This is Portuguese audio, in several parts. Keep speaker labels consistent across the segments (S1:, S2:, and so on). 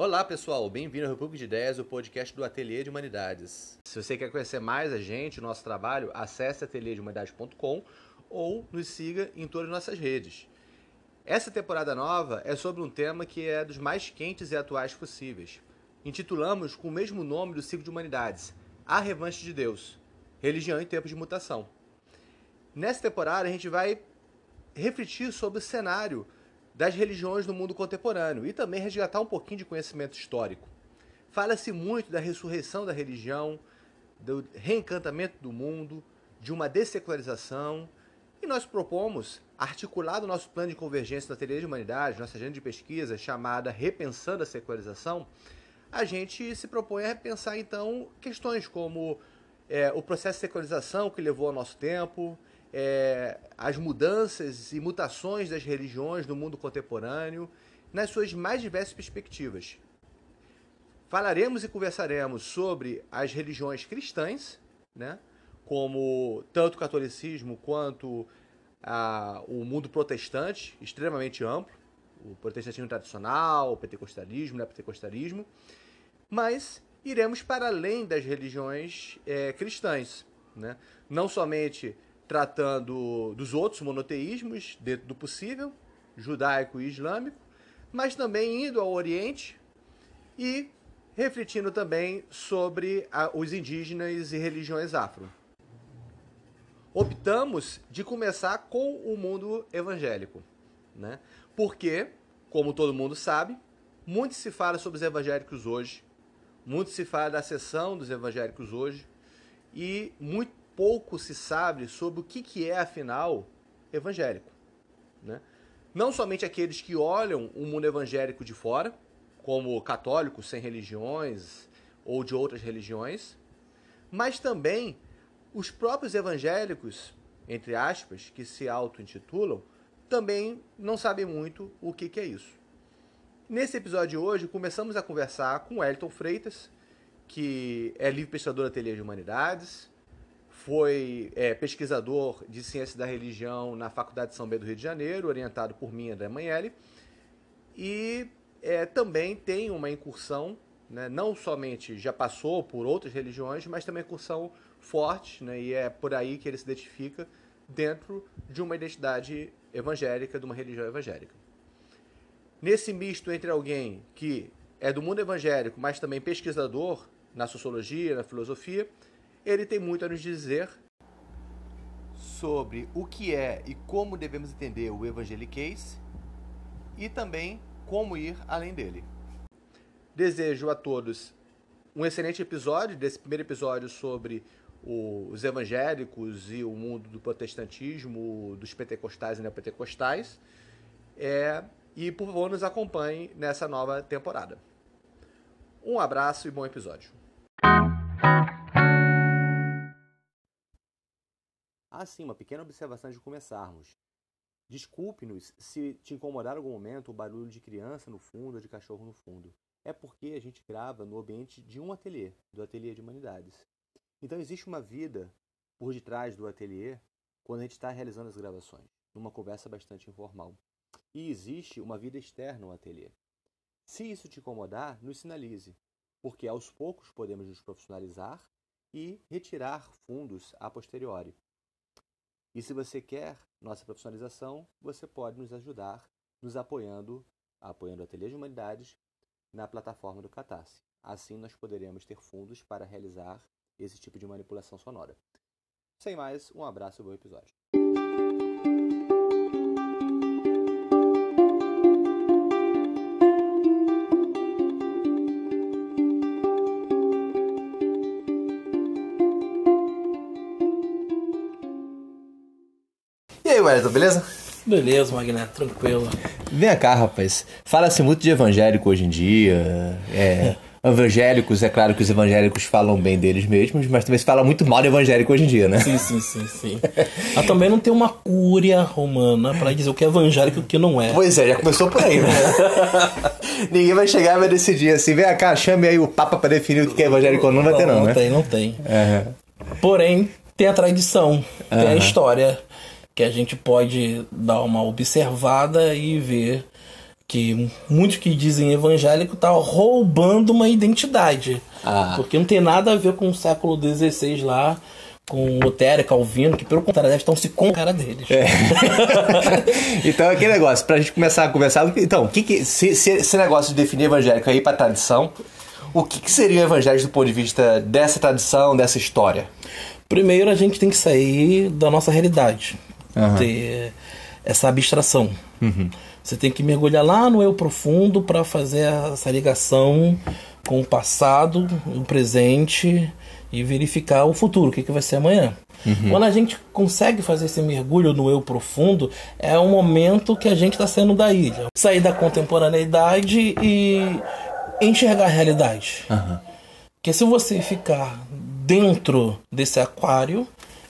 S1: Olá pessoal, bem-vindo ao República de Ideias, o podcast do Ateliê de Humanidades. Se você quer conhecer mais a gente, o nosso trabalho, acesse ateliêdehumanidades.com ou nos siga em todas as nossas redes. Essa temporada nova é sobre um tema que é dos mais quentes e atuais possíveis. Intitulamos com o mesmo nome do ciclo de Humanidades, A Revanche de Deus, Religião em Tempos de Mutação. Nessa temporada a gente vai refletir sobre o cenário das religiões no mundo contemporâneo e também resgatar um pouquinho de conhecimento histórico. Fala-se muito da ressurreição da religião, do reencantamento do mundo, de uma dessecularização, e nós propomos, articulado o nosso plano de convergência na Ateliê de Humanidade, nossa agenda de pesquisa chamada Repensando a Secularização, a gente se propõe a repensar então questões como é, o processo de secularização que levou ao nosso tempo, é, as mudanças e mutações das religiões no mundo contemporâneo, nas suas mais diversas perspectivas. Falaremos e conversaremos sobre as religiões cristãs, né, como tanto o catolicismo quanto a, o mundo protestante, extremamente amplo, o protestantismo tradicional, o pentecostalismo, o neopentecostalismo, mas iremos para além das religiões é, cristãs, né? não somente tratando dos outros monoteísmos dentro do possível, judaico e islâmico, mas também indo ao Oriente e refletindo também sobre a, os indígenas e religiões afro. Optamos de começar com o mundo evangélico, né? Porque, como todo mundo sabe, muito se fala sobre os evangélicos hoje, muito se fala da seção dos evangélicos hoje e muito pouco se sabe sobre o que, que é, afinal, evangélico. Né? Não somente aqueles que olham o mundo evangélico de fora, como católicos sem religiões ou de outras religiões, mas também os próprios evangélicos, entre aspas, que se auto-intitulam, também não sabem muito o que, que é isso. Nesse episódio de hoje, começamos a conversar com Elton Freitas, que é livre pesquisador da Ateliê de Humanidades, foi é, pesquisador de ciência da religião na Faculdade de São Bento do Rio de Janeiro, orientado por mim, André Manelli, e é, também tem uma incursão, né, não somente já passou por outras religiões, mas também incursão forte, né, e é por aí que ele se identifica dentro de uma identidade evangélica, de uma religião evangélica. Nesse misto entre alguém que é do mundo evangélico, mas também pesquisador na sociologia, na filosofia, ele tem muito a nos dizer sobre o que é e como devemos entender o evangeliquez e também como ir além dele. Desejo a todos um excelente episódio, desse primeiro episódio sobre os evangélicos e o mundo do protestantismo, dos pentecostais e neopentecostais. É, e por favor nos acompanhe nessa nova temporada. Um abraço e bom episódio. Sim, uma pequena observação de começarmos. Desculpe-nos se te incomodar algum momento o barulho de criança no fundo ou de cachorro no fundo. É porque a gente grava no ambiente de um ateliê, do Ateliê de Humanidades. Então existe uma vida por detrás do ateliê quando a gente está realizando as gravações, numa conversa bastante informal. E existe uma vida externa ao ateliê. Se isso te incomodar, nos sinalize, porque aos poucos podemos nos profissionalizar e retirar fundos a posteriori. E se você quer nossa profissionalização, você pode nos ajudar nos apoiando, apoiando o Ateliê de Humanidades na plataforma do Catarse. Assim nós poderemos ter fundos para realizar esse tipo de manipulação sonora. Sem mais, um abraço e bom episódio. Wellington, beleza?
S2: Beleza, Magneto, tranquilo.
S1: Vem cá, rapaz. Fala-se muito de evangélico hoje em dia. É. Evangélicos, é claro que os evangélicos falam bem deles mesmos, mas também se fala muito mal de evangélico hoje em dia, né?
S2: Sim, sim, sim, sim. Mas também não tem uma cúria romana para dizer o que é evangélico e o que não é.
S1: Pois é, já começou por aí, né? Ninguém vai chegar e vai decidir assim, vem cá, chame aí o Papa para definir o que é evangélico ou não, vai ter não,
S2: não
S1: né?
S2: Não tem, não tem. Uhum. Porém, tem a tradição, tem uhum. a história que a gente pode dar uma observada e ver que muitos que dizem evangélico tá roubando uma identidade. Ah. Porque não tem nada a ver com o século XVI lá, com Lutero, Calvino, que pelo contrário, deve estar se com a cara deles. É.
S1: então, aquele negócio, pra gente começar a conversar, então, o que, que se, se, esse negócio de definir evangélico aí pra tradição, o que, que seria o evangelho do ponto de vista dessa tradição, dessa história?
S2: Primeiro, a gente tem que sair da nossa realidade, uhum. ter essa abstração. Uhum. Você tem que mergulhar lá no eu profundo para fazer essa ligação com o passado, o presente e verificar o futuro, o que, que vai ser amanhã. Uhum. Quando a gente consegue fazer esse mergulho no eu profundo, é um momento que a gente está saindo da ilha. Sair da contemporaneidade e enxergar a realidade. Uhum. Porque se você ficar dentro desse aquário,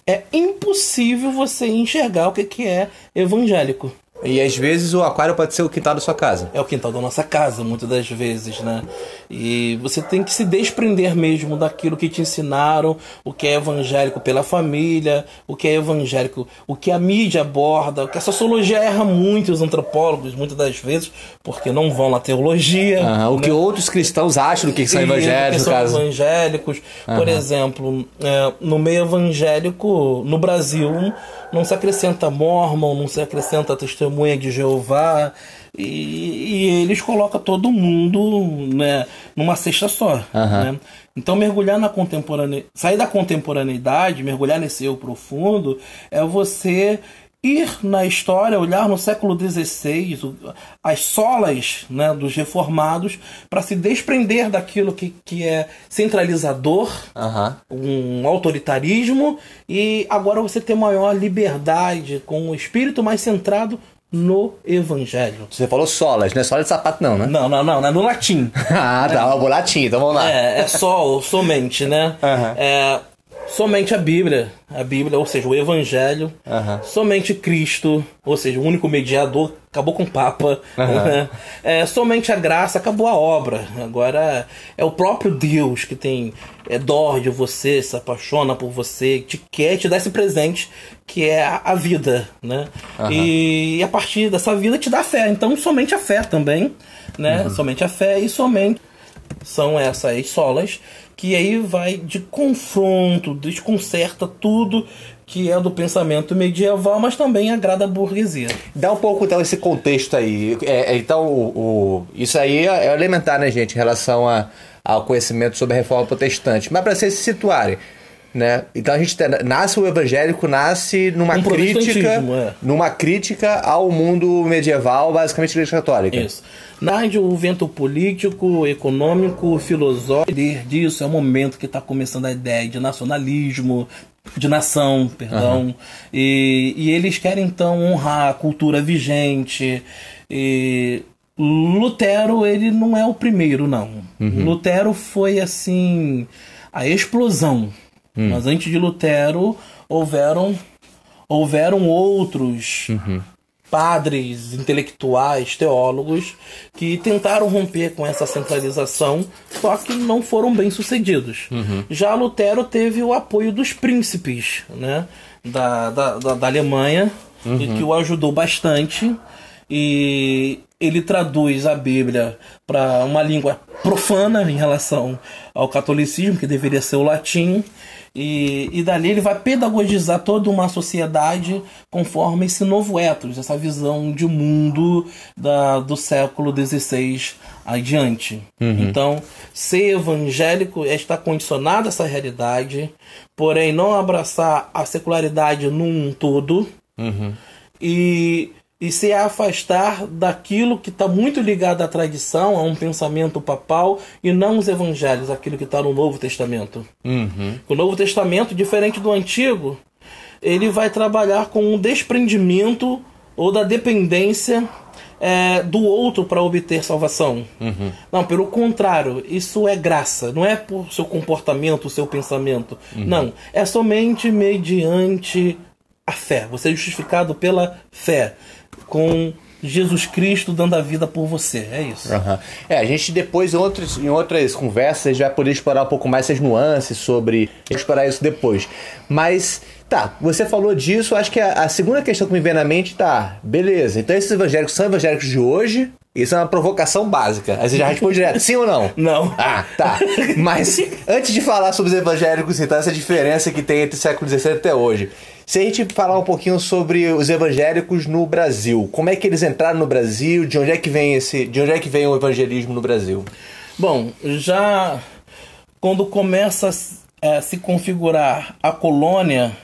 S2: é impossível você enxergar o que, que é evangélico.
S1: E às vezes o aquário pode ser o quintal da sua casa.
S2: É o quintal da nossa casa, muitas das vezes, né? E você tem que se desprender mesmo daquilo que te ensinaram, o que é evangélico pela família, o que é evangélico, o que a mídia aborda, o que a sociologia erra muito, os antropólogos, muitas das vezes, porque não vão na teologia.
S1: Uhum, o né? que outros cristãos acham que são evangélicos.
S2: Que são caso. evangélicos. Uhum. Por exemplo, é, no meio evangélico, no Brasil não se acrescenta mormon, não se acrescenta testemunha de Jeová. E, e eles colocam todo mundo né, numa cesta só. Uhum. Né? Então mergulhar na contemporaneidade, sair da contemporaneidade, mergulhar nesse eu profundo, é você ir na história, olhar no século XVI, as solas né, dos reformados, para se desprender daquilo que, que é centralizador, uhum. um autoritarismo, e agora você ter maior liberdade, com o espírito mais centrado no Evangelho.
S1: Você falou solas, não é sola de sapato não, né?
S2: Não, não, não, é no latim.
S1: ah, tá, é. latim, então vamos lá.
S2: É, é sol, somente, né? Uhum. É, somente a Bíblia, a Bíblia, ou seja, o Evangelho, uhum. somente Cristo, ou seja, o único mediador, acabou com o Papa, uhum. é, somente a graça, acabou a obra. Agora é o próprio Deus que tem é, dó de você, se apaixona por você, te quer te dá esse presente que é a, a vida, né? Uhum. E, e, a partir dessa vida te dá fé. Então somente a fé também, né? Uhum. Somente a fé e somente são essas solas que aí vai de confronto, desconcerta tudo que é do pensamento medieval, mas também agrada a burguesia.
S1: Dá um pouco então esse contexto aí. É, é então, o, o, isso aí é, é elementar, né, gente, em relação a, ao conhecimento sobre a reforma protestante. Mas para vocês se situarem, né? Então a gente nasce o evangélico nasce numa um crítica, é. numa crítica ao mundo medieval, basicamente igreja católica.
S2: Isso. Narde o vento político, econômico, filosófico disso. É o momento que está começando a ideia de nacionalismo, de nação, perdão. Uhum. E, e eles querem então honrar a cultura vigente. E Lutero, ele não é o primeiro, não. Uhum. Lutero foi assim a explosão. Uhum. Mas antes de Lutero houveram houveram outros uhum padres, intelectuais, teólogos que tentaram romper com essa centralização, só que não foram bem sucedidos. Uhum. Já Lutero teve o apoio dos príncipes né, da, da, da, da Alemanha, uhum. e que o ajudou bastante. E ele traduz a Bíblia para uma língua profana em relação ao catolicismo, que deveria ser o latim, e, e dali ele vai pedagogizar toda uma sociedade conforme esse novo ethos, essa visão de mundo da, do século XVI adiante. Uhum. Então, ser evangélico é estar condicionado a essa realidade, porém não abraçar a secularidade num todo. Uhum. E e se afastar daquilo que está muito ligado à tradição, a um pensamento papal, e não os evangelhos, aquilo que está no Novo Testamento. Uhum. O Novo Testamento, diferente do Antigo, ele vai trabalhar com o desprendimento ou da dependência é, do outro para obter salvação. Uhum. Não, pelo contrário, isso é graça, não é por seu comportamento, seu pensamento. Uhum. Não, é somente mediante a fé. Você é justificado pela fé com Jesus Cristo dando a vida por você. É isso.
S1: Uhum. É, a gente depois, em outras, em outras conversas, vai poder explorar um pouco mais essas nuances sobre. explorar isso depois. Mas, tá, você falou disso, acho que a, a segunda questão que me vem na mente tá, beleza. Então esses evangélicos são evangélicos de hoje. Isso é uma provocação básica. Aí você já responde direto, sim ou não?
S2: Não.
S1: Ah, tá. Mas antes de falar sobre os evangélicos, então, essa diferença que tem entre o século XVII até hoje. Se a gente falar um pouquinho sobre os evangélicos no Brasil, como é que eles entraram no Brasil? De onde é que vem esse, de onde é que vem o evangelismo no Brasil?
S2: Bom, já quando começa a se configurar a colônia,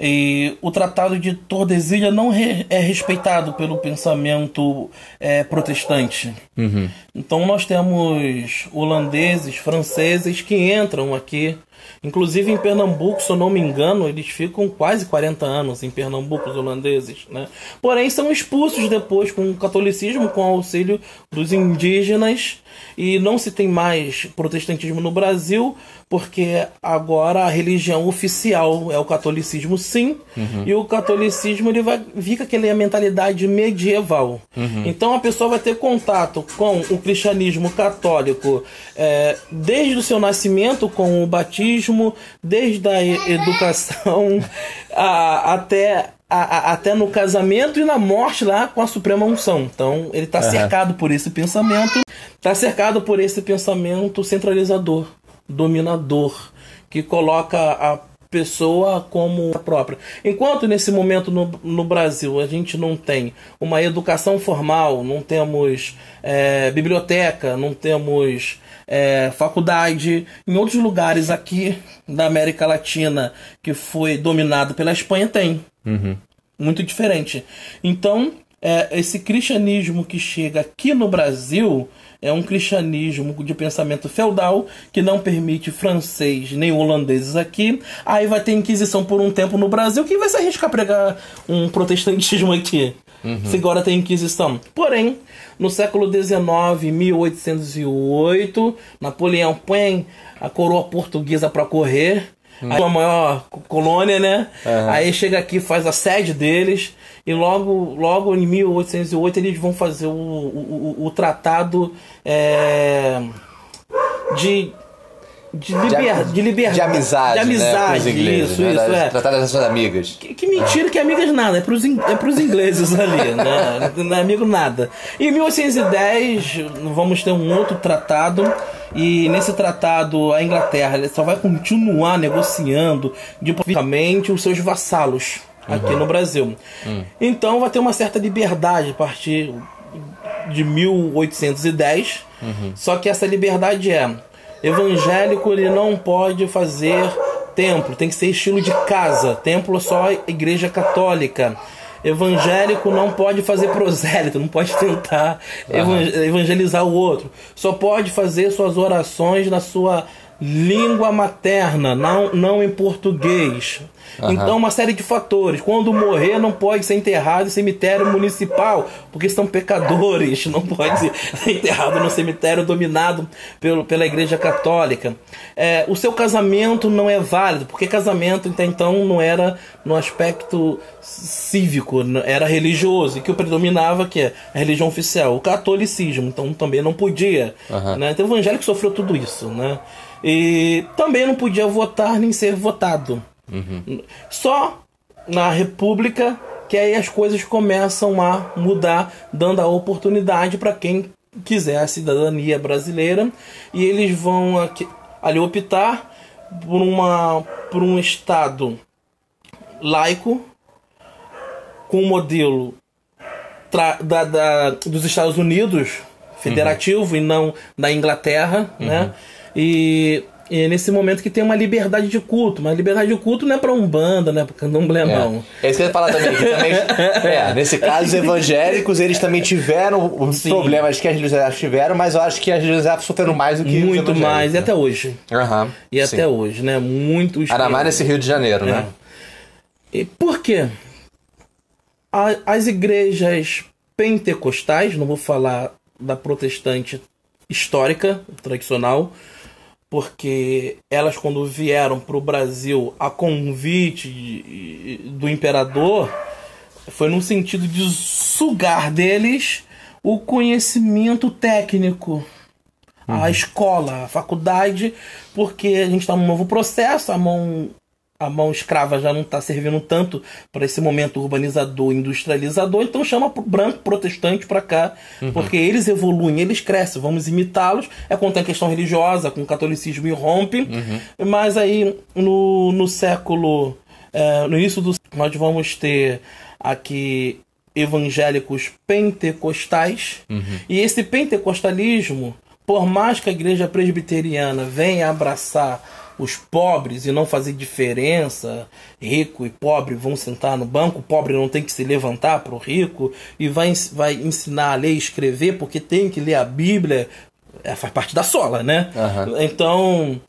S2: e o Tratado de Tordesilhas não é respeitado pelo pensamento é, protestante.
S1: Uhum.
S2: Então nós temos holandeses, franceses que entram aqui. Inclusive em Pernambuco, se eu não me engano, eles ficam quase 40 anos em Pernambuco, os holandeses. Né? Porém, são expulsos depois com o catolicismo, com o auxílio dos indígenas e não se tem mais protestantismo no Brasil, porque agora a religião oficial é o catolicismo, sim,
S1: uhum.
S2: e o catolicismo ele vai vir com aquela mentalidade medieval.
S1: Uhum.
S2: Então a pessoa vai ter contato com o cristianismo católico é, desde o seu nascimento, com o batismo, desde a educação a, até a, a, até no casamento e na morte lá com a Suprema Unção. Então ele está uhum. cercado por esse pensamento, está cercado por esse pensamento centralizador, dominador, que coloca a pessoa como a própria. Enquanto nesse momento no, no Brasil a gente não tem uma educação formal, não temos é, biblioteca, não temos é, faculdade, em outros lugares aqui da América Latina que foi dominado pela Espanha tem.
S1: Uhum.
S2: Muito diferente. Então, é, esse cristianismo que chega aqui no Brasil é um cristianismo de pensamento feudal que não permite francês nem holandeses aqui. Aí vai ter inquisição por um tempo no Brasil. Quem vai se arriscar a pregar um protestantismo aqui?
S1: Uhum.
S2: Se agora tem inquisição. Porém, no século XIX, 1808, Napoleão põe a coroa portuguesa para correr a sua maior colônia, né?
S1: Uhum.
S2: Aí chega aqui, faz a sede deles e logo, logo em 1808 eles vão fazer o, o, o, o tratado é, de de, liber, de, de liberdade.
S1: De amizade.
S2: De amizade,
S1: né, ingleses,
S2: isso,
S1: né?
S2: isso. É.
S1: Tratar das suas amigas.
S2: Que, que, mentira que amigas nada, é pros, é pros ingleses ali, né? Não é amigo nada. E em 1810 vamos ter um outro tratado. E nesse tratado a Inglaterra só vai continuar negociando diplomaticamente os seus vassalos aqui
S1: uhum.
S2: no Brasil.
S1: Uhum.
S2: Então vai ter uma certa liberdade a partir de 1810.
S1: Uhum.
S2: Só que essa liberdade é evangélico ele não pode fazer templo, tem que ser estilo de casa. Templo é só igreja católica. Evangélico não pode fazer prosélito, não pode tentar evangelizar o outro. Só pode fazer suas orações na sua língua materna, não, não em português. Uhum. Então, uma série de fatores. Quando morrer, não pode ser enterrado em cemitério municipal, porque são pecadores. Não pode ser enterrado no cemitério dominado pelo, pela Igreja Católica. É, o seu casamento não é válido, porque casamento até então não era no aspecto cívico, era religioso, e que o predominava que é a religião oficial, o catolicismo. Então, também não podia.
S1: Uhum.
S2: Né? Então, o evangélico sofreu tudo isso. Né? E também não podia votar nem ser votado.
S1: Uhum.
S2: Só na República que aí as coisas começam a mudar, dando a oportunidade para quem quiser a cidadania brasileira e eles vão aqui, ali optar por, uma, por um Estado laico com o modelo da, da, dos Estados Unidos federativo uhum. e não da Inglaterra,
S1: uhum.
S2: né? E e é nesse momento que tem uma liberdade de culto. Mas liberdade de culto não é pra Umbanda, né? Pra candomblé, não.
S1: É. é isso que eu ia falar também. Também é, nesse caso, os evangélicos, eles também tiveram os Sim. problemas que as religiosos tiveram, mas eu acho que as religiosos sofreram mais do que
S2: Muito mais, e até hoje.
S1: Uhum.
S2: E
S1: Sim.
S2: até hoje, né? Muitos...
S1: Ainda mais nesse Rio de Janeiro,
S2: é.
S1: né?
S2: E por quê? A, as igrejas pentecostais, não vou falar da protestante histórica, tradicional, porque elas quando vieram para o Brasil a convite do imperador foi no sentido de sugar deles o conhecimento técnico, uhum. a escola, a faculdade, porque a gente está num novo processo, a mão a mão escrava já não está servindo tanto para esse momento urbanizador, industrializador, então chama pro branco protestante para cá, uhum. porque eles evoluem, eles crescem, vamos imitá-los. É quando tem a questão religiosa, com o catolicismo irrompe, uhum. mas aí no, no século, é, no início do nós vamos ter aqui evangélicos pentecostais, uhum. e esse pentecostalismo, por mais que a igreja presbiteriana venha abraçar os pobres e não fazer diferença, rico e pobre vão sentar no banco, o pobre não tem que se levantar para o rico e vai, vai ensinar a ler e escrever porque tem que ler a Bíblia, é, faz parte da sola, né? Uhum. Então,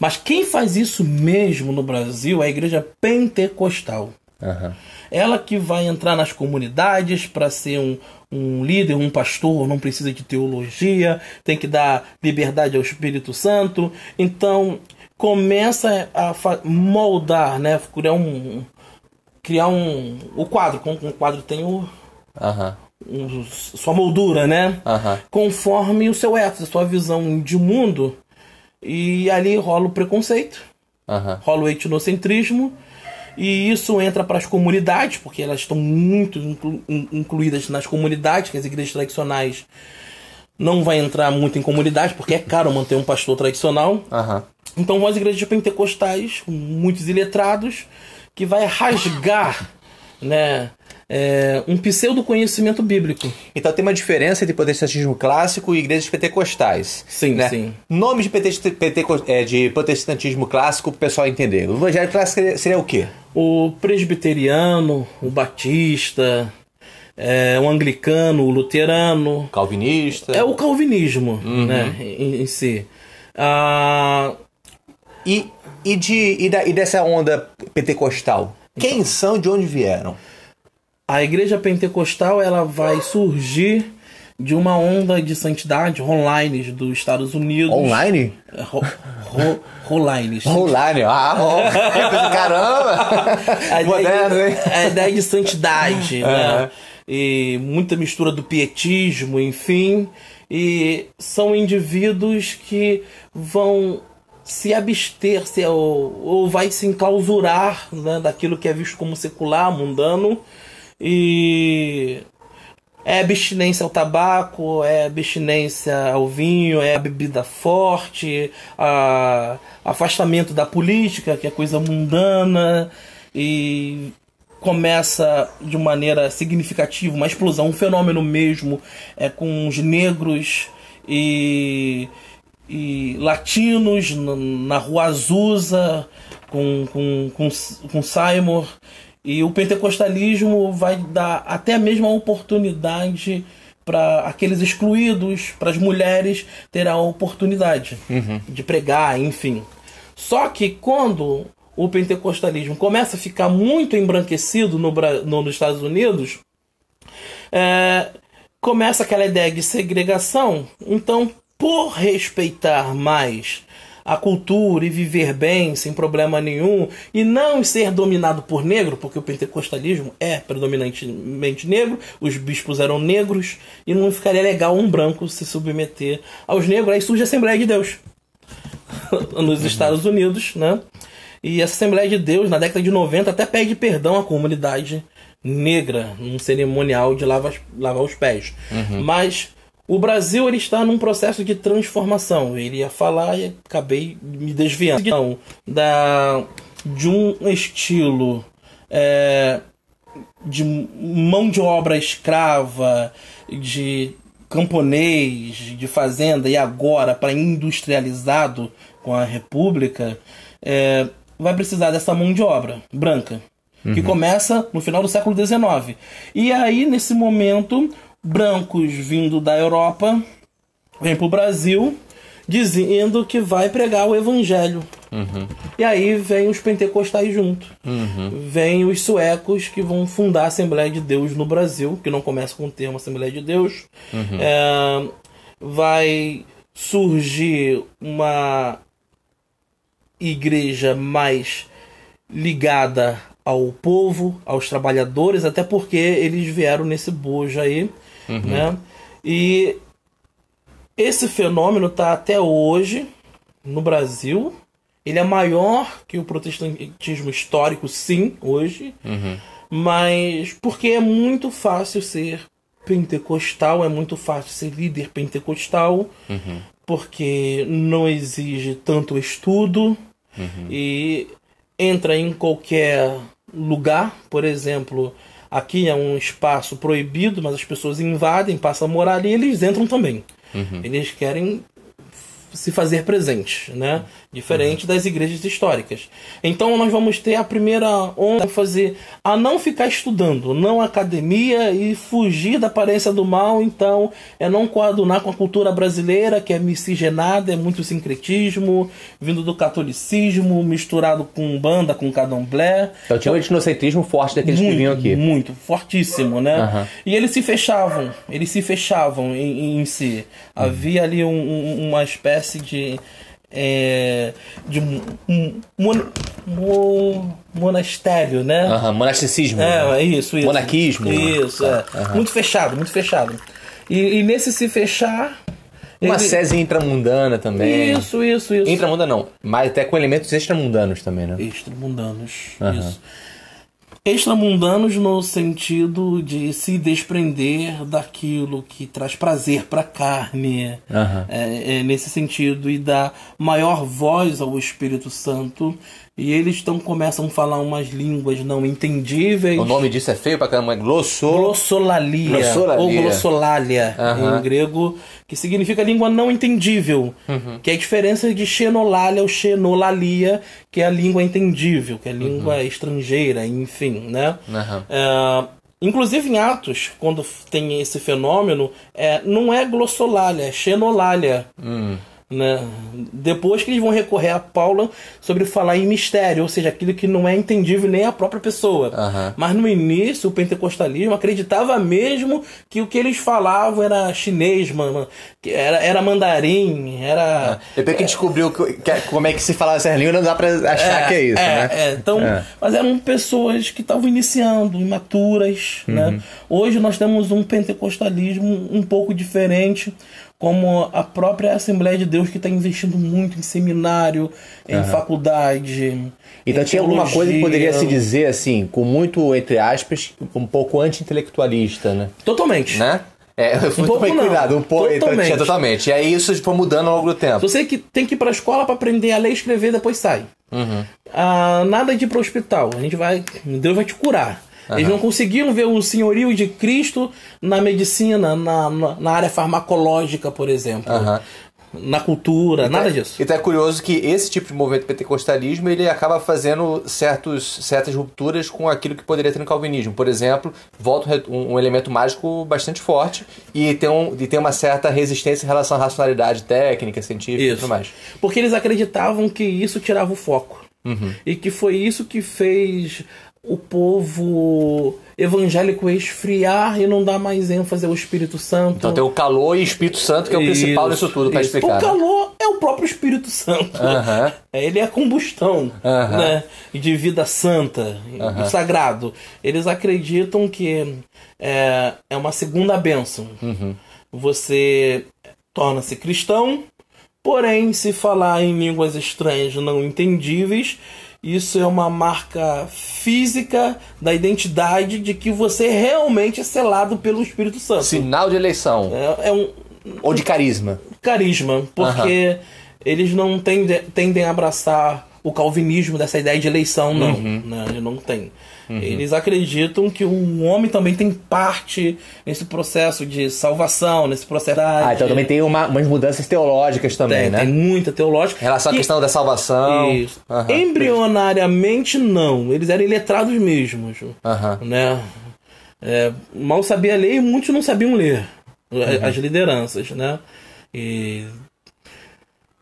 S2: mas quem faz isso mesmo no Brasil é a igreja pentecostal. Uhum. Ela que vai entrar nas comunidades para ser um, um líder, um pastor, não precisa de teologia, tem que dar liberdade ao Espírito Santo. Então, começa a moldar, né? Criar um. Criar um. O quadro. O quadro tem o. Uhum. Um, sua moldura, né? Uhum. Conforme o seu ethos, a sua visão de mundo. E ali rola o preconceito, uhum. rola o etnocentrismo. E isso entra para as comunidades, porque elas estão muito inclu incluídas nas comunidades, que as igrejas tradicionais não vai entrar muito em comunidade, porque é caro manter um pastor tradicional. Uhum. Então as igrejas pentecostais, muitos iletrados, que vai rasgar né, é, um pseudo conhecimento bíblico.
S1: Então tem uma diferença entre protestantismo clássico e igrejas pentecostais.
S2: Sim,
S1: né?
S2: sim.
S1: Nome de, é, de protestantismo clássico para o pessoal entender. O evangelho clássico seria, seria o quê?
S2: O presbiteriano, o batista, é, o anglicano, o luterano.
S1: Calvinista.
S2: É o calvinismo uhum. né, em, em si. Ah,
S1: e, e, de, e, da, e dessa onda pentecostal? Então, Quem são de onde vieram?
S2: A igreja pentecostal ela vai surgir de uma onda de santidade online dos Estados Unidos.
S1: Online?
S2: Ro, ro, Online.
S1: Online, ah, caramba!
S2: A Moderno, ideia, hein? A ideia de santidade, uhum. né? E muita mistura do pietismo, enfim. E são indivíduos que vão se abster se, ou, ou vai se enclausurar né, daquilo que é visto como secular, mundano, e é abstinência ao tabaco, é abstinência ao vinho, é a bebida forte, a, afastamento da política, que é coisa mundana, e começa de maneira significativa uma explosão, um fenômeno mesmo é com os negros e e latinos na rua Azusa com, com, com, com Simon. E o pentecostalismo vai dar até a mesma oportunidade para aqueles excluídos, para as mulheres ter a oportunidade uhum. de pregar, enfim. Só que quando o pentecostalismo começa a ficar muito embranquecido no, no nos Estados Unidos, é, começa aquela ideia de segregação. Então, por respeitar mais a cultura e viver bem sem problema nenhum e não ser dominado por negro, porque o pentecostalismo é predominantemente negro, os bispos eram negros e não ficaria legal um branco se submeter aos negros. Aí surge a Assembleia de Deus nos. Estados Unidos, né? E essa Assembleia de Deus, na década de 90, até pede perdão à comunidade negra num cerimonial de lavar, lavar os pés. Uhum. Mas o Brasil ele está num processo de transformação. Ele ia falar e acabei me desviando. Então, da, de um estilo é, de mão de obra escrava, de camponês, de fazenda, e agora para industrializado com a República, é, vai precisar dessa mão de obra branca. Uhum. Que começa no final do século XIX. E aí, nesse momento, brancos vindo da Europa vêm para o Brasil dizendo que vai pregar o evangelho. Uhum. E aí vem os pentecostais junto. Uhum. Vem os suecos que vão fundar a Assembleia de Deus no Brasil, que não começa com o termo Assembleia de Deus. Uhum. É, vai surgir uma igreja mais ligada ao povo, aos trabalhadores, até porque eles vieram nesse bojo aí Uhum. Né? E esse fenômeno está até hoje no Brasil Ele é maior que o protestantismo histórico, sim, hoje. Uhum. Mas porque é muito fácil ser pentecostal, é muito fácil ser líder pentecostal, uhum. porque não exige tanto estudo uhum. e entra em qualquer lugar, por exemplo, aqui é um espaço proibido, mas as pessoas invadem, passam a morar ali e eles entram também. Uhum. Eles querem se fazer presentes, né? Diferente das igrejas históricas. Então nós vamos ter a primeira onda fazer a não ficar estudando, não academia e fugir da aparência do mal. Então é não coadunar com a cultura brasileira que é miscigenada, é muito sincretismo, vindo do catolicismo misturado com banda, com candomblé.
S1: Então tinha um etnocentrismo forte daqueles
S2: muito,
S1: que vinham aqui.
S2: Muito, fortíssimo, né? Uhum. E eles se fechavam, eles se fechavam em, em si. Havia ali um, um, uma espécie de é, de um, mon, monastério, né?
S1: Uhum, monasticismo.
S2: É, né? isso, isso.
S1: Monarquismo.
S2: Isso, é. Uhum. Muito fechado, muito fechado. E, e nesse se fechar.
S1: Uma ele... sese intramundana também.
S2: Isso, isso, isso.
S1: Intramundana não, mas até com elementos extramundanos também, né?
S2: Extramundanos, uhum. isso extramundanos no sentido de se desprender daquilo que traz prazer para a carne, uhum. é, é, nesse sentido, e dar maior voz ao Espírito Santo e eles então começam a falar umas línguas não entendíveis.
S1: O nome disso é feio pra caramba, é glosso...
S2: glossolalia, glossolalia. Ou glossolalia uhum. em grego, que significa língua não entendível, uhum. que é a diferença de xenolalia ou xenolalia, que é a língua entendível, que é a língua uhum. estrangeira, enfim, né? É, inclusive em Atos, quando tem esse fenômeno, é, não é glossolalia, é xenolalia. Hum. Né? Depois que eles vão recorrer a Paula sobre falar em mistério, ou seja, aquilo que não é entendível nem a própria pessoa. Uhum. Mas no início, o pentecostalismo acreditava mesmo que o que eles falavam era chinês, mano, era, era mandarim, era.
S1: É. Depois que descobriu que, que, como é que se falava essas línguas, não dá pra achar é, que é isso,
S2: é,
S1: né?
S2: É. Então, é. Mas eram pessoas que estavam iniciando, imaturas, né? uhum. né? Hoje nós temos um pentecostalismo um pouco diferente como a própria Assembleia de Deus que está investindo muito em seminário, em uhum. faculdade.
S1: Então tinha alguma coisa que poderia se dizer assim, com muito, entre aspas, um pouco anti-intelectualista, né?
S2: Totalmente.
S1: Né? É, um pouco cuidado, um pouco. Então, totalmente. Totalmente. E aí isso foi mudando ao longo do tempo.
S2: Você que tem que ir pra escola para aprender a ler e escrever, depois sai. Uhum. Ah, nada de ir pro hospital. A gente vai. Deus vai te curar. Uhum. Eles não conseguiam ver o senhorio de Cristo na medicina, na, na, área farmacológica, por exemplo. Uhum. Na cultura, então, nada disso.
S1: Então é curioso que esse tipo de movimento pentecostalismo ele acaba fazendo certos, certas rupturas com aquilo que poderia ter no calvinismo. Por exemplo, volta um, um elemento mágico bastante forte e tem, um, e tem uma certa resistência em relação à racionalidade técnica, científica isso. e tudo mais.
S2: Porque eles acreditavam que isso tirava o foco. Uhum. E que foi isso que fez o povo evangélico esfriar e não dar mais ênfase ao Espírito Santo.
S1: Então tem o calor e Espírito Santo que é o isso, principal disso tudo para explicar. O
S2: né? calor é o próprio Espírito Santo. Uh -huh. Ele é a combustão uh -huh. né, de vida santa, uh -huh. sagrado. Eles acreditam que é, é uma segunda bênção. Uhum. Você torna-se cristão, porém, se falar em línguas estranhas não entendíveis, isso é uma marca física da identidade de que você realmente é selado pelo Espírito Santo.
S1: Sinal de eleição.
S2: É, é um.
S1: Ou de carisma.
S2: Carisma, porque eles não tendem, tendem a abraçar o calvinismo dessa ideia de eleição, não. Uhum. Né? Não tem. Uhum. Eles acreditam que o homem também tem parte nesse processo de salvação, nesse processo.
S1: Ah, então também tem uma, umas mudanças teológicas também,
S2: tem,
S1: né?
S2: Tem muita teológica.
S1: Em relação à questão da salvação.
S2: Isso. Uhum. Embrionariamente, não. Eles eram iletrados mesmos. Uhum. Né? É, mal sabia ler e muitos não sabiam ler. Uhum. As lideranças, né? E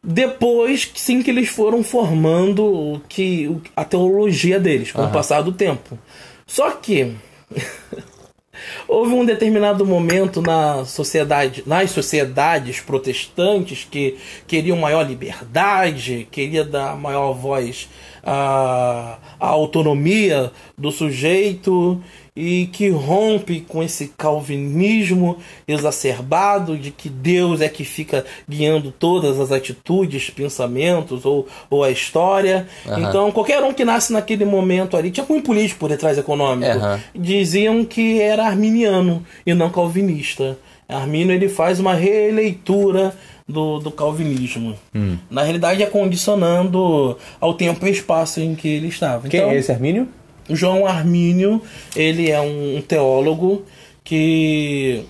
S2: depois, sim, que eles foram formando que, a teologia deles, com uhum. o passar do tempo. Só que houve um determinado momento na sociedade, nas sociedades protestantes que queriam maior liberdade, queria dar maior voz à, à autonomia do sujeito e que rompe com esse calvinismo exacerbado de que Deus é que fica guiando todas as atitudes, pensamentos ou, ou a história. Uhum. Então, qualquer um que nasce naquele momento ali, tinha um político por detrás econômico, uhum. diziam que era arminiano e não calvinista. Arminio ele faz uma releitura do, do calvinismo. Hum. Na realidade, é condicionando ao tempo e espaço em que ele estava.
S1: Quem então, é esse Armínio?
S2: João Armínio, ele é um teólogo que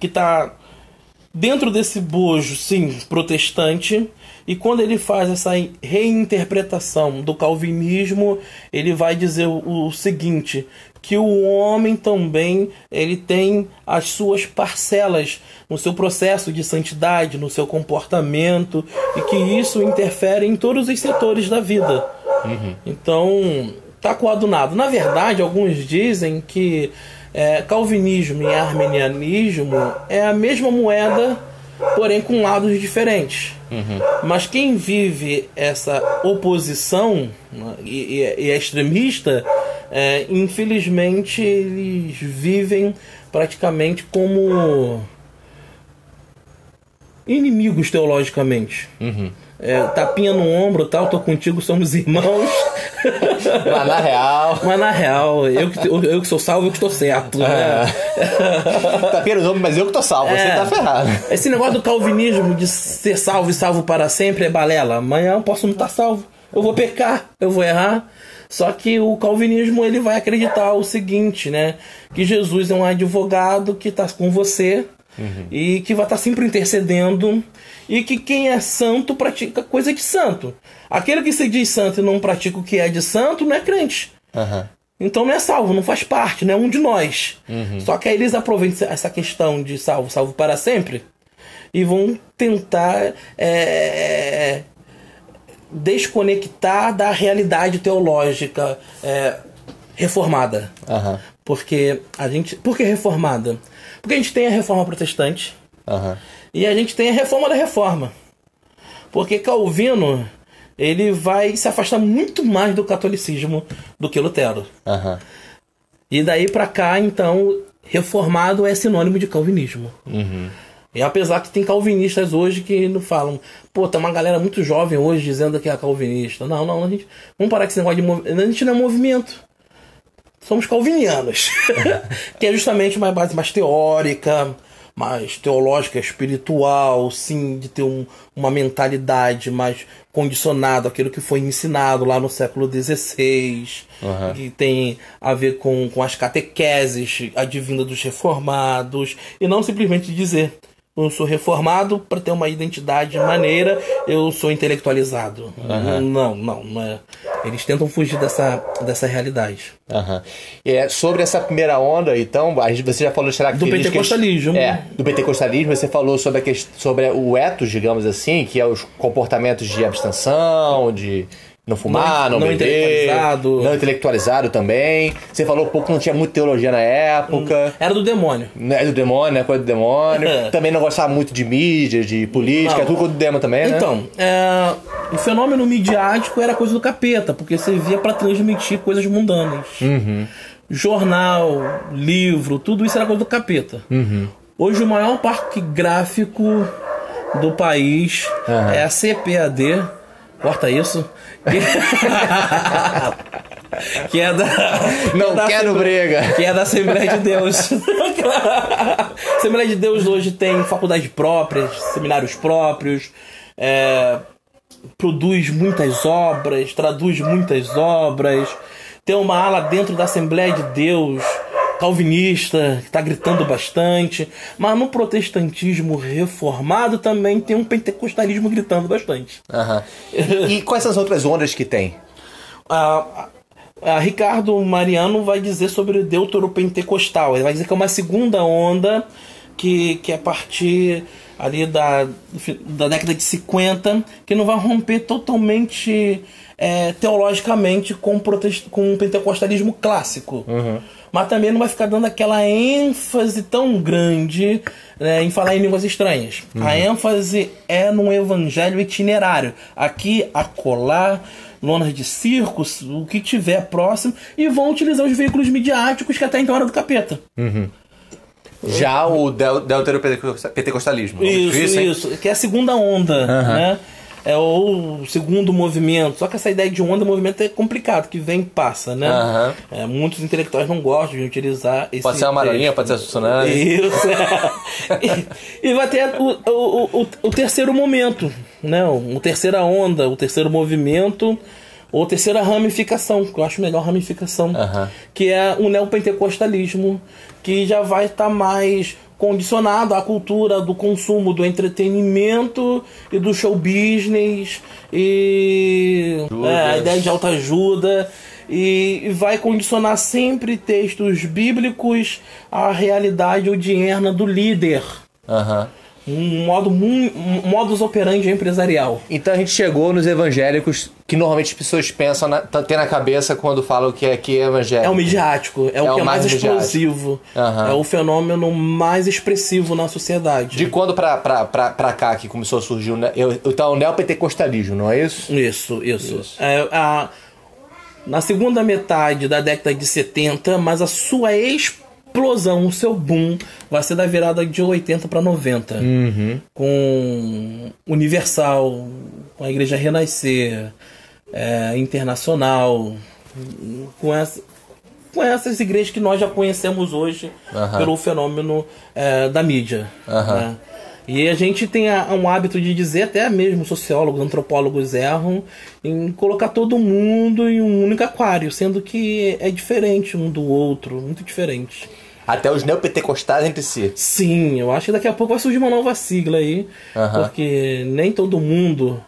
S2: que está dentro desse bojo, sim, protestante, e quando ele faz essa reinterpretação do calvinismo, ele vai dizer o, o seguinte, que o homem também ele tem as suas parcelas no seu processo de santidade, no seu comportamento e que isso interfere em todos os setores da vida. Uhum. Então, tá coadunado. Na verdade, alguns dizem que é, calvinismo e arminianismo é a mesma moeda, porém com lados diferentes. Uhum. Mas quem vive essa oposição né, e, e, é extremista, é, infelizmente eles vivem praticamente como inimigos teologicamente. Uhum. É, tapinha no ombro tal, tô contigo, somos irmãos.
S1: Mas na real.
S2: Mas na real, eu que, eu, eu que sou salvo, eu que estou certo. Né?
S1: É. Tapinha no ombro, mas eu que tô salvo, é, você tá ferrado.
S2: Esse negócio do calvinismo de ser salvo e salvo para sempre é balela. Amanhã eu posso não estar tá salvo. Eu vou pecar, eu vou errar. Só que o calvinismo ele vai acreditar o seguinte, né? Que Jesus é um advogado que está com você uhum. e que vai estar sempre intercedendo e que quem é santo pratica coisa de santo. Aquele que se diz santo e não pratica o que é de santo não é crente. Uhum. Então não é salvo, não faz parte, não é um de nós. Uhum. Só que aí eles aproveitam essa questão de salvo, salvo para sempre, e vão tentar é, desconectar da realidade teológica é, reformada. Uhum. Porque a gente. Por que reformada? Porque a gente tem a reforma protestante, Uhum. E a gente tem a reforma da reforma. Porque Calvino ele vai se afastar muito mais do catolicismo do que Lutero. Uhum. E daí para cá, então, reformado é sinônimo de calvinismo. Uhum. E apesar que tem calvinistas hoje que não falam, pô, tem uma galera muito jovem hoje dizendo que é calvinista. Não, não, a gente. Vamos parar com esse negócio de movimento. A gente não é movimento. Somos calvinianos. que é justamente uma base mais teórica, mais teológica, espiritual, sim, de ter um, uma mentalidade mais condicionada àquilo que foi ensinado lá no século XVI, uhum. que tem a ver com, com as catequeses advindas dos reformados, e não simplesmente dizer eu sou reformado para ter uma identidade maneira, eu sou intelectualizado. Uhum. Não, não, não é. Eles tentam fugir dessa, dessa realidade.
S1: Uhum. É, sobre essa primeira onda, então, você já falou
S2: de Do pentecostalismo.
S1: É, do pentecostalismo, você falou sobre, a sobre o etos, digamos assim, que é os comportamentos de abstenção, de não fumar, não, não, não beber, intelectualizado. Não intelectualizado também. Você falou um pouco que não tinha muita teologia na época.
S2: Hum, era do demônio.
S1: É do demônio, é coisa do demônio. também não gostava muito de mídia, de política, não. tudo coisa do demônio também,
S2: né? Então, é, o fenômeno midiático era coisa do capeta, porque servia para transmitir coisas mundanas. Uhum. Jornal, livro, tudo isso era coisa do capeta. Uhum. Hoje o maior parque gráfico do país uhum. é a CPAD. Corta isso que é da.
S1: Não
S2: que é
S1: quero da, briga.
S2: Que é da Assembleia de Deus. Assembleia de Deus hoje tem faculdade próprias, seminários próprios, é, produz muitas obras, traduz muitas obras, tem uma ala dentro da Assembleia de Deus calvinista, que está gritando bastante, mas no protestantismo reformado também tem um pentecostalismo gritando bastante.
S1: Uhum. E, e, quais são as outras ondas que tem?
S2: A, a, Ricardo Mariano vai dizer sobre o deutero pentecostal. Ele vai dizer que é uma segunda onda que, que é a partir ali da, da década de 50, que não vai romper totalmente é, teologicamente com, protest... com o pentecostalismo clássico.
S1: Uhum.
S2: Mas também não vai ficar dando aquela ênfase tão grande né, em falar em línguas estranhas.
S1: Uhum.
S2: A ênfase é num evangelho itinerário. Aqui, acolá, lonas de circos, o que tiver próximo, e vão utilizar os veículos midiáticos que até então era do capeta.
S1: Uhum. Já o del deuteropentecostalismo.
S2: Isso, isso, isso, que é a segunda onda,
S1: Uhum.
S2: né? É o segundo movimento. Só que essa ideia de onda movimento é complicado, que vem e passa, né?
S1: Aham.
S2: É, muitos intelectuais não gostam de utilizar esse.
S1: Pode ser
S2: texto.
S1: pode ser a Tsunami.
S2: Isso. é. e, e vai ter o, o, o, o terceiro momento, né? O terceira onda, o terceiro movimento, ou terceira ramificação, que eu acho melhor ramificação,
S1: Aham.
S2: que é o neopentecostalismo, que já vai estar mais condicionado à cultura do consumo do entretenimento e do show business e é, a ideia de autoajuda. E e vai condicionar sempre textos bíblicos à realidade odierna do líder.
S1: Aham.
S2: Um modo um modus operandi empresarial
S1: Então a gente chegou nos evangélicos que normalmente as pessoas pensam, na, t- tem na cabeça quando falam que é, que é evangélico.
S2: é o midiático é, o
S1: É
S2: que
S1: o
S2: é mais
S1: mais
S2: explosivo
S1: Aham.
S2: é o fenômeno mais expressivo na sociedade
S1: De quando pra, pra, pra, pra cá que começou a surgir o, então, o neopentecostalismo, não é isso?
S2: Isso, isso. É, a, na segunda metade da década de 70, mas a sua explosão, o seu boom, vai ser da virada de 80 para 90. Com Universal, com a Igreja Renascer, é, Internacional, com essa. Com essas igrejas que nós já conhecemos hoje
S1: Aham.
S2: pelo fenômeno é, da mídia.
S1: Aham.
S2: né? E a gente tem a- um hábito de dizer, até mesmo sociólogos, antropólogos erram, em colocar todo mundo em um único aquário, sendo que é diferente um do outro, muito diferente.
S1: Até os neopentecostais entre si.
S2: Sim, eu acho que daqui a pouco vai surgir uma nova sigla aí,
S1: Aham.
S2: porque nem todo mundo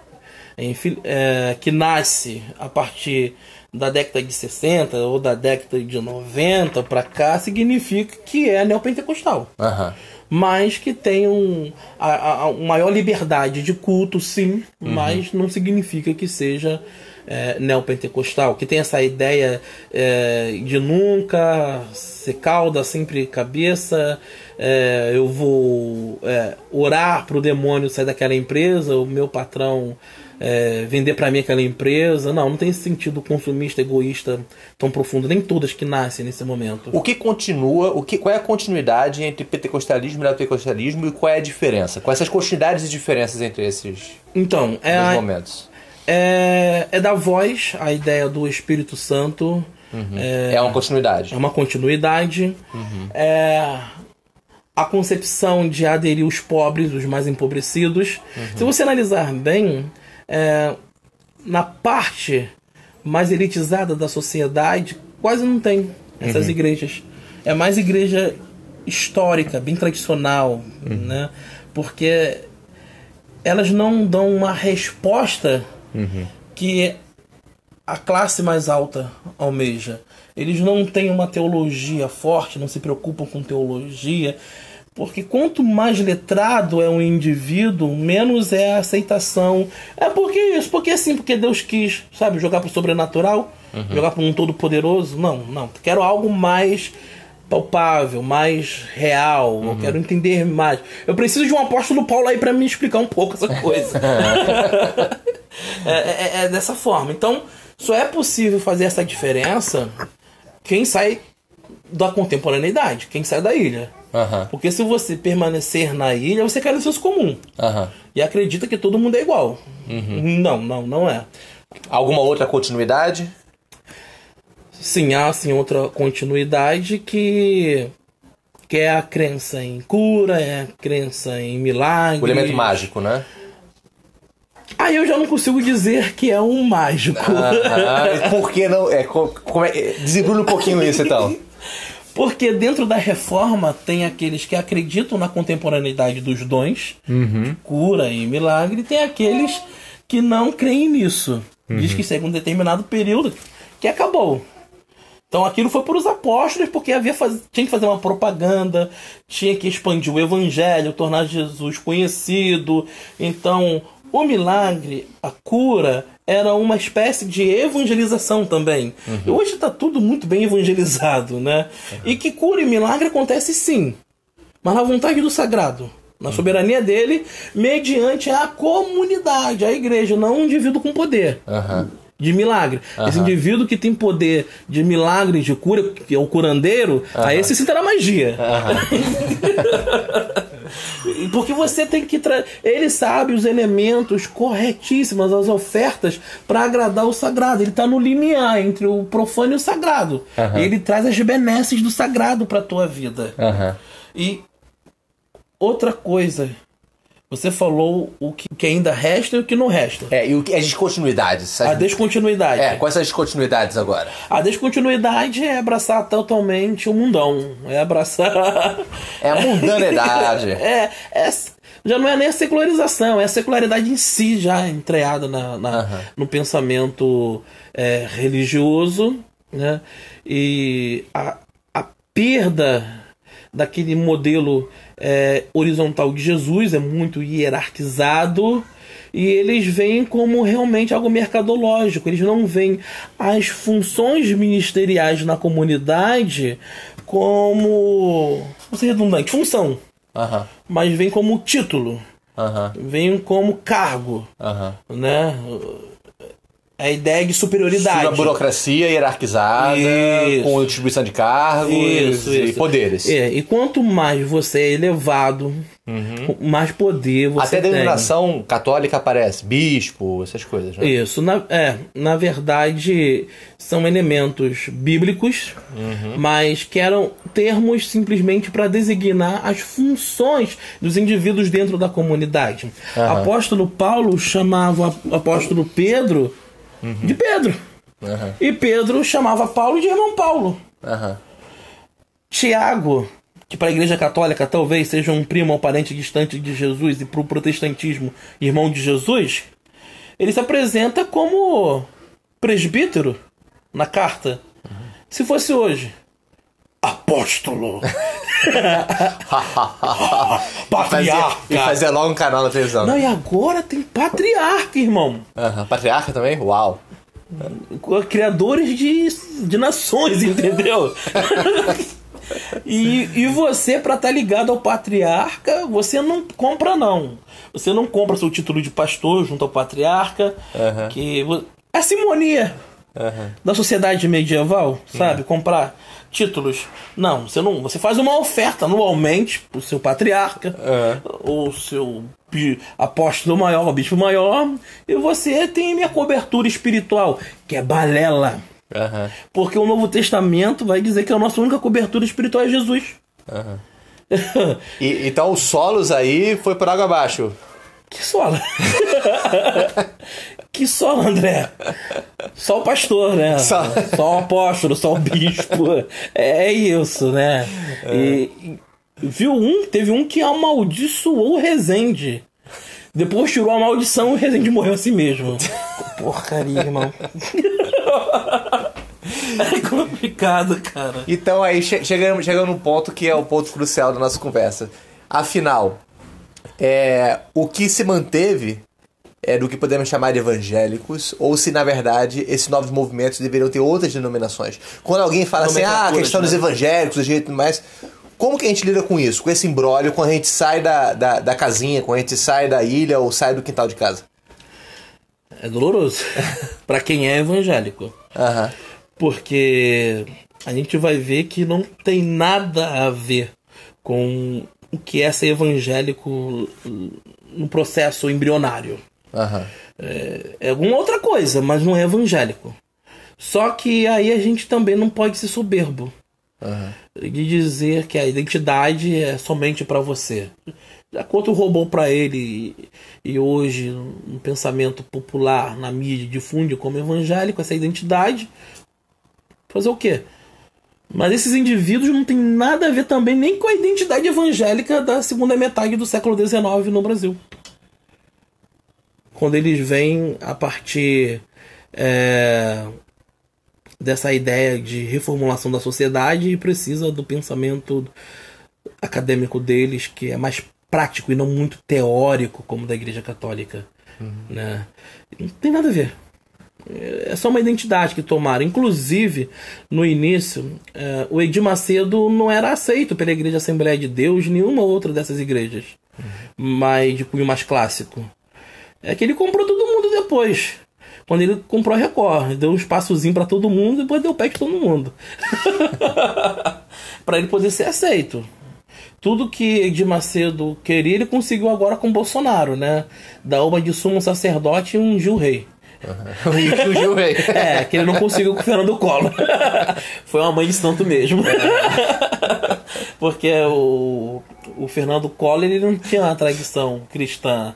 S2: enfim, é, que nasce a partir da década de 60 ou da década de 90 pra cá significa que é neopentecostal
S1: Aham.
S2: mas que tem um, a, a- maior liberdade de culto, sim, mas não significa que seja é, neopentecostal, que tem essa ideia é, de nunca ser cauda, sempre cabeça, é, eu vou é, orar pro demônio sair daquela empresa, o meu patrão é, vender para mim aquela empresa. Não, não tem esse sentido consumista, egoísta tão profundo, nem todas que nascem nesse momento.
S1: O que continua, o que, qual é a continuidade entre pentecostalismo e neopentecostalismo e qual é a diferença? Quais são as continuidades e diferenças entre esses
S2: Então, é
S1: momentos?
S2: É, é da voz a ideia do Espírito Santo.
S1: É, uma continuidade.
S2: É uma continuidade. É a concepção de aderir os pobres, os mais empobrecidos. Se você analisar bem, é, na parte mais elitizada da sociedade, quase não tem essas igrejas. É mais igreja histórica, bem tradicional, né? Porque elas não dão uma resposta que a classe mais alta almeja. Eles não têm uma teologia forte, não se preocupam com teologia, porque quanto mais letrado é um indivíduo, menos é a aceitação. É porque isso, porque assim, porque Deus quis, sabe, jogar pro sobrenatural, jogar para um todo poderoso. Não, não. Quero algo mais palpável, mais real. Eu quero entender mais. Eu preciso de um apóstolo Paulo aí para me explicar um pouco essa coisa. é, é- é dessa forma. Então, só é possível fazer essa diferença quem sai da contemporaneidade, quem sai da ilha.
S1: Aham,
S2: Porque se você permanecer na ilha, você cai no senso comum.
S1: aham.
S2: E acredita que todo mundo é igual. Não, não, não é.
S1: Alguma outra continuidade?
S2: Sim, há sim outra continuidade que que é a crença em cura, é a crença em milagre.
S1: O elemento mágico, né?
S2: Aí eu já não consigo dizer que é um mágico.
S1: Ah, por que não? É, co- como é, desenvolve um pouquinho isso então.
S2: Porque dentro da reforma tem aqueles que acreditam na contemporaneidade dos dons, de cura e milagre, e tem aqueles que não creem nisso. Diz que chega um determinado período que acabou. Então aquilo foi para os apóstolos porque havia faz... tinha que fazer uma propaganda, tinha que expandir o evangelho, tornar Jesus conhecido. Então o milagre, a cura, era uma espécie de evangelização também. Uhum. Hoje está tudo muito bem evangelizado, né? Uhum. E que cura e milagre acontece sim, mas na vontade do sagrado, na uhum. soberania dele, mediante a comunidade, a igreja, não um indivíduo com poder. Uhum de milagre. Uhum. Esse indivíduo que tem poder de milagre, de cura, que é o curandeiro, uhum. aí esse sim terá magia. Uhum. Porque você tem que trazer. Ele sabe os elementos corretíssimos, as ofertas, para agradar o sagrado. Ele está no limiar entre o profano e o sagrado. ele traz as benesses do sagrado para tua vida. E outra coisa você falou o que, que, ainda resta e o que não resta.
S1: É, e o que, as descontinuidades.
S2: A descontinuidade.
S1: É, quais são as descontinuidades agora?
S2: A descontinuidade é abraçar totalmente o mundão. É abraçar.
S1: É a mundanidade.
S2: é, é, já não é nem a secularização, é a secularidade em si já entreada na, na uhum. no pensamento é, religioso. Né? E a, a perda daquele modelo é, horizontal de Jesus, é muito hierarquizado. E eles veem como realmente algo mercadológico. Eles não veem as funções ministeriais na comunidade como. Vou ser redundante, função.
S1: Uhum.
S2: Mas vem como título.
S1: Uhum.
S2: Vem como cargo.
S1: Uhum.
S2: Né? A ideia de superioridade.
S1: A burocracia hierarquizada, isso. com distribuição de cargos isso, e isso. poderes.
S2: É, e quanto mais você é elevado, uhum. mais poder você
S1: Até
S2: tem.
S1: a denominação católica aparece, bispo, essas coisas. Né?
S2: Isso, na, é, na verdade são elementos bíblicos, uhum. mas que eram termos simplesmente para designar as funções dos indivíduos dentro da comunidade. Uhum. Apóstolo Paulo chamava o apóstolo Pedro uhum. de Pedro.
S1: Uhum.
S2: E Pedro chamava Paulo de irmão Paulo.
S1: Uhum.
S2: Tiago, que para a Igreja Católica talvez seja um primo ou parente distante de Jesus e para o protestantismo irmão de Jesus, ele se apresenta como presbítero na carta. Uhum. Se fosse hoje, apóstolo. patriarca.
S1: E fazer logo um canal na televisão.
S2: Não, e agora tem patriarca, irmão.
S1: Uhum. Patriarca também? Uau.
S2: Criadores de, de nações, entendeu? e, e você, para estar tá ligado ao patriarca, você não compra, não. Você não compra seu título de pastor junto ao patriarca.
S1: Uhum.
S2: Que é simonia uhum. da sociedade medieval, sabe? Uhum. Comprar títulos. Não, você não. Você faz uma oferta anualmente pro seu patriarca,
S1: uhum.
S2: ou seu apóstolo maior, bispo maior, e você tem minha cobertura espiritual, que é balela.
S1: Uhum.
S2: Porque o Novo Testamento vai dizer que a nossa única cobertura espiritual é Jesus.
S1: Uhum. e, então os solos aí foi por água abaixo.
S2: Que solo? que solo, André? Só o pastor, né? Só, só o apóstolo, só o bispo. É isso, né? É. E, viu um? Teve um que amaldiçoou o Rezende. Depois tirou a maldição e o Rezende morreu assim mesmo. Porcaria, irmão. É complicado, cara.
S1: Então aí chegamos, chegamos num ponto que é o ponto crucial da nossa conversa. Afinal, é, o que se manteve é do que podemos chamar de evangélicos, ou se na verdade esses novos movimentos deveriam ter outras denominações. Quando alguém fala assim, ah, a questão né? dos evangélicos, do jeito mais. Como que a gente lida com isso, com esse embrólio, quando a gente sai da, da, da casinha, quando a gente sai da ilha ou sai do quintal de casa?
S2: É doloroso. para quem é evangélico.
S1: Uhum.
S2: Porque a gente vai ver que não tem nada a ver com o que é ser evangélico no processo embrionário.
S1: Uhum.
S2: É, é alguma outra coisa, mas não é evangélico. Só que aí a gente também não pode ser soberbo.
S1: Uhum.
S2: De dizer que a identidade é somente para você. Já quanto roubou para ele e hoje no pensamento popular, na mídia, difunde como evangélico essa identidade, fazer o quê? Mas esses indivíduos não têm nada a ver também nem com a identidade evangélica da segunda metade do século XIX no Brasil. Quando eles vêm a partir é, dessa ideia de reformulação da sociedade e precisa do pensamento acadêmico deles, que é mais prático e não muito teórico como da Igreja Católica. Uhum. Né? Não tem nada a ver. É só uma identidade que tomaram. Inclusive, no início, é, o Edir Macedo não era aceito pela Igreja Assembleia de Deus, nenhuma outra dessas igrejas, uhum. mas de cunho mais clássico. É que ele comprou todo mundo depois. Quando ele comprou a Record, deu um espaçozinho para todo mundo e depois deu pé de todo mundo. para ele poder ser aceito. Tudo que Edir Macedo queria, ele conseguiu agora com Bolsonaro, né? Da uma de sumo sacerdote e um Gil Rei.
S1: Uhum.
S2: é, que ele não conseguiu com o Fernando Collor. Foi uma mãe de santo mesmo. Porque o, o Fernando Collor ele não tinha uma tradição cristã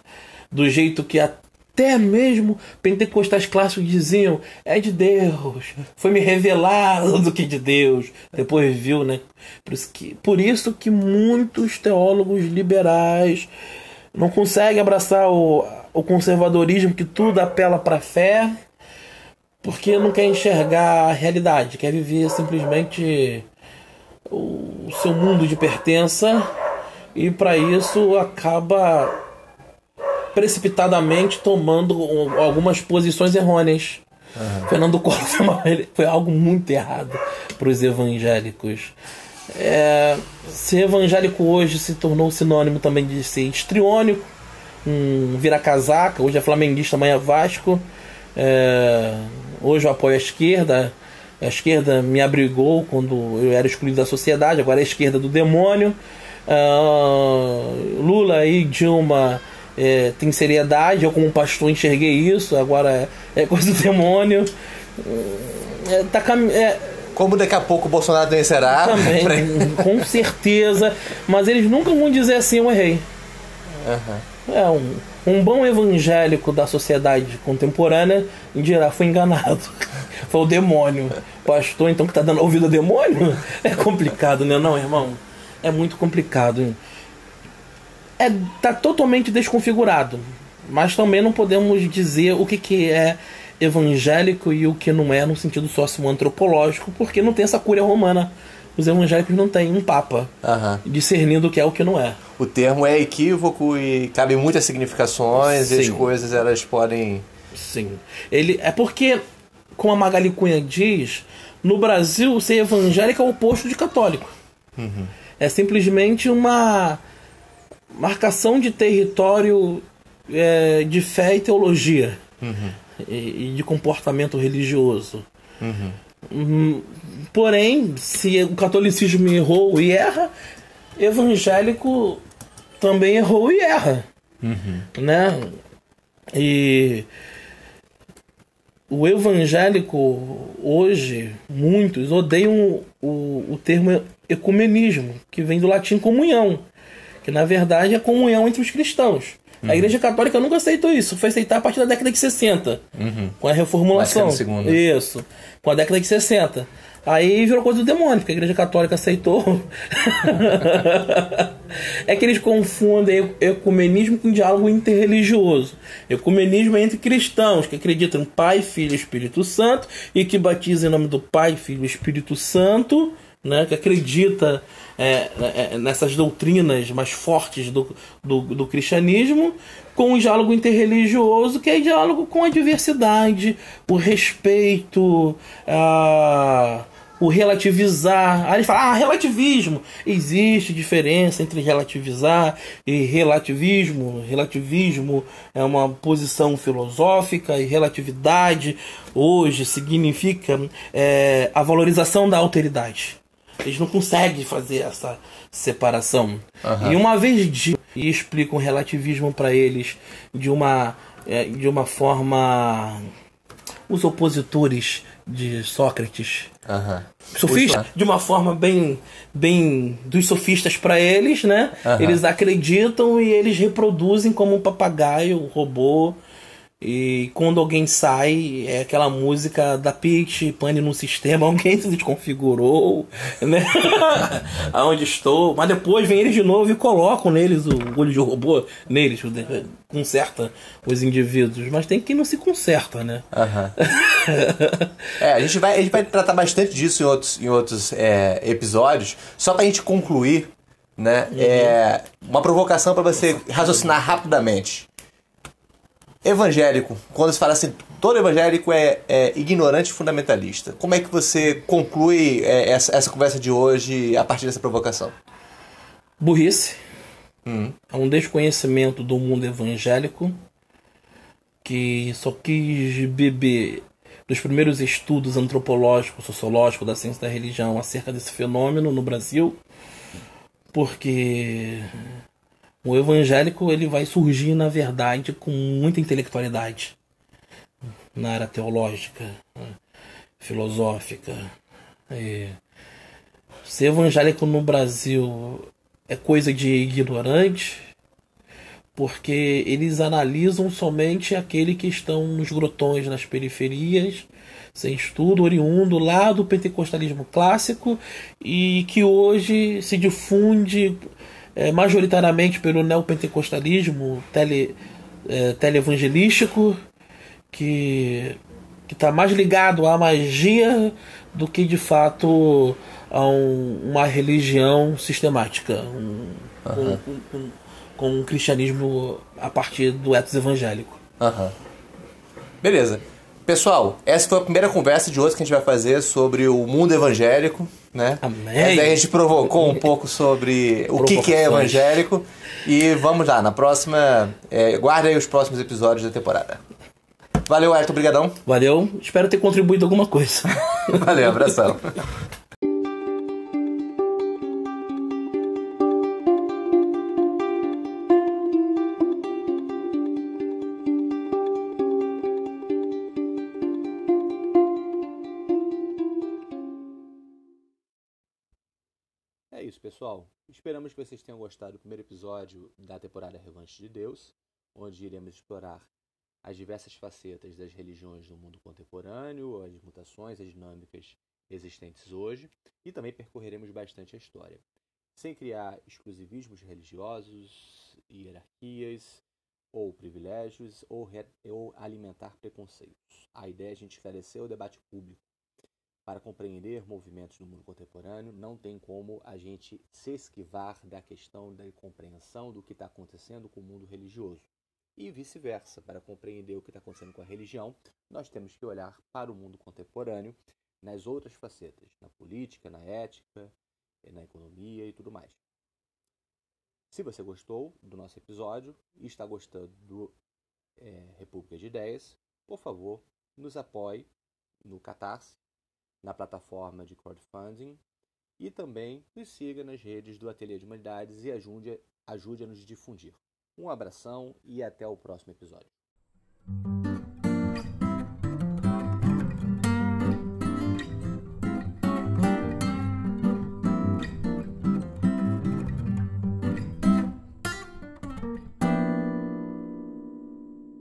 S2: do jeito que até mesmo pentecostais clássicos diziam é de Deus, foi me revelado do que de Deus. Depois viu, né? Por isso que, por isso que muitos teólogos liberais não conseguem abraçar o, o conservadorismo que tudo apela para a fé, porque não quer enxergar a realidade, quer viver simplesmente o seu mundo de pertença e para isso acaba precipitadamente tomando algumas posições errôneas. Uhum. Fernando Collor foi, foi, algo muito errado para os evangélicos. É, ser evangélico hoje se tornou sinônimo também de ser histriônico, um vira-casaca. Hoje é flamenguista, amanhã é Vasco. É, hoje eu apoio a esquerda. A esquerda me abrigou quando eu era excluído da sociedade, agora é a esquerda do demônio. Uh, Lula e Dilma é, tem seriedade. Eu, como pastor, enxerguei isso. Agora é, é coisa do demônio. É, tá cam... É,
S1: como daqui a pouco o Bolsonaro vencerá.
S2: Também, com certeza. Mas eles nunca vão dizer assim: eu errei. Uhum. É um, um bom evangélico da sociedade contemporânea dirá: foi enganado. foi o demônio. Pastor, então, que tá dando ouvido ao demônio? É complicado, né? Não, irmão? É muito complicado é, tá totalmente desconfigurado. Mas também não podemos dizer o que, que é evangélico e o que não é no sentido socioantropológico, porque não tem essa cúria romana. Os evangélicos não têm um papa uhum. discernindo o que é o que não é.
S1: O termo é equívoco e cabe muitas significações Sim. e as coisas elas podem.
S2: Sim. Ele é porque, como a Magali Cunha diz, no Brasil ser evangélico é o oposto de católico. Uhum. É simplesmente uma marcação de território é, de fé e teologia uhum. e, e, de comportamento religioso. Uhum. Hum, porém, se o catolicismo errou e erra, evangélico também errou e erra. Uhum. Né? E o evangélico hoje, muitos odeiam o, o termo ecumenismo, que vem do latim comunhão que na verdade é comunhão entre os cristãos. Uhum. A Igreja Católica nunca aceitou isso, foi aceitar a partir da década de 60, uhum. com a reformulação. Isso, com a década de 60. Aí virou coisa do demônio, porque a Igreja Católica aceitou. é que eles confundem ecumenismo com diálogo interreligioso. Ecumenismo é entre cristãos que acreditam em Pai, Filho e Espírito Santo e que batizam em nome do Pai, Filho e Espírito Santo, né, que acredita é, é, nessas doutrinas mais fortes do, do, do, cristianismo, com o diálogo interreligioso, que é diálogo com a diversidade, o respeito, a, o relativizar. Aí eles falam, ah, relativismo. Existe diferença entre relativizar e relativismo. Relativismo é uma posição filosófica e relatividade hoje significa é, a valorização da alteridade. Eles não conseguem fazer essa separação. Uhum. E uma vez de e explicam relativismo para eles de uma é, de uma forma os opositores de Sócrates uhum. sofistas de uma forma bem bem dos sofistas para eles né uhum. eles acreditam e eles reproduzem como um papagaio um robô E quando alguém sai, é aquela música da Peach, pane no sistema, alguém se desconfigurou, né? Aonde estou. Mas depois vem eles de novo e colocam neles o olho de robô, neles, conserta os indivíduos. Mas tem quem não se conserta, né?
S1: Uhum. é, a gente, vai, a gente vai tratar bastante disso em outros, em outros é, episódios. Só pra gente concluir, né? Uhum. É uma provocação para você raciocinar rapidamente evangélico, quando se fala assim, todo evangélico é, é ignorante e fundamentalista. Como é que você conclui é, essa, essa, conversa de hoje a partir dessa provocação?
S2: Burrice. Hum. É um desconhecimento do mundo evangélico que só quis beber dos primeiros estudos antropológicos, sociológicos da ciência da religião acerca desse fenômeno no Brasil, porque o evangélico ele vai surgir, na verdade, com muita intelectualidade na área teológica, filosófica. E ser evangélico no Brasil é coisa de ignorante, porque eles analisam somente aquele que estão nos grotões, nas periferias, sem estudo, oriundo lá do pentecostalismo clássico e que hoje se difunde é, majoritariamente pelo neopentecostalismo tele, é, televangelístico, que está mais ligado à magia do que de fato a um, uma religião sistemática, um, uhum. com, com, com, um cristianismo a partir do etos evangélico.
S1: Uhum. Beleza. Pessoal, essa foi a primeira conversa de hoje que a gente vai fazer sobre o mundo evangélico, né?
S2: Amém.
S1: a gente provocou um pouco sobre o que, que é evangélico. E vamos lá, na próxima. É, guarda aí os próximos episódios da temporada. Valeu, Ayrton, obrigadão.
S2: Valeu, espero ter contribuído alguma coisa.
S1: Valeu, abração. pessoal. Esperamos que vocês tenham gostado do primeiro episódio da temporada Revanche de Deus, onde iremos explorar as diversas facetas das religiões no mundo contemporâneo, as mutações, as dinâmicas existentes hoje, e também percorreremos bastante a história, sem criar exclusivismos religiosos, hierarquias ou privilégios ou, ou alimentar preconceitos. A ideia é a gente esclarecer o debate público para compreender movimentos no mundo contemporâneo, não tem como a gente se esquivar da questão da compreensão do que está acontecendo com o mundo religioso. E vice-versa, para compreender o que está acontecendo com a religião, nós temos que olhar para o mundo contemporâneo nas outras facetas, na política, na ética, na economia e tudo mais. Se você gostou do nosso episódio e está gostando do é, República de Ideias, por favor, nos apoie no Catarse na plataforma de crowdfunding e também nos siga nas redes do Ateliê de Humanidades e ajude, ajude a nos difundir. Um abração e até o próximo episódio.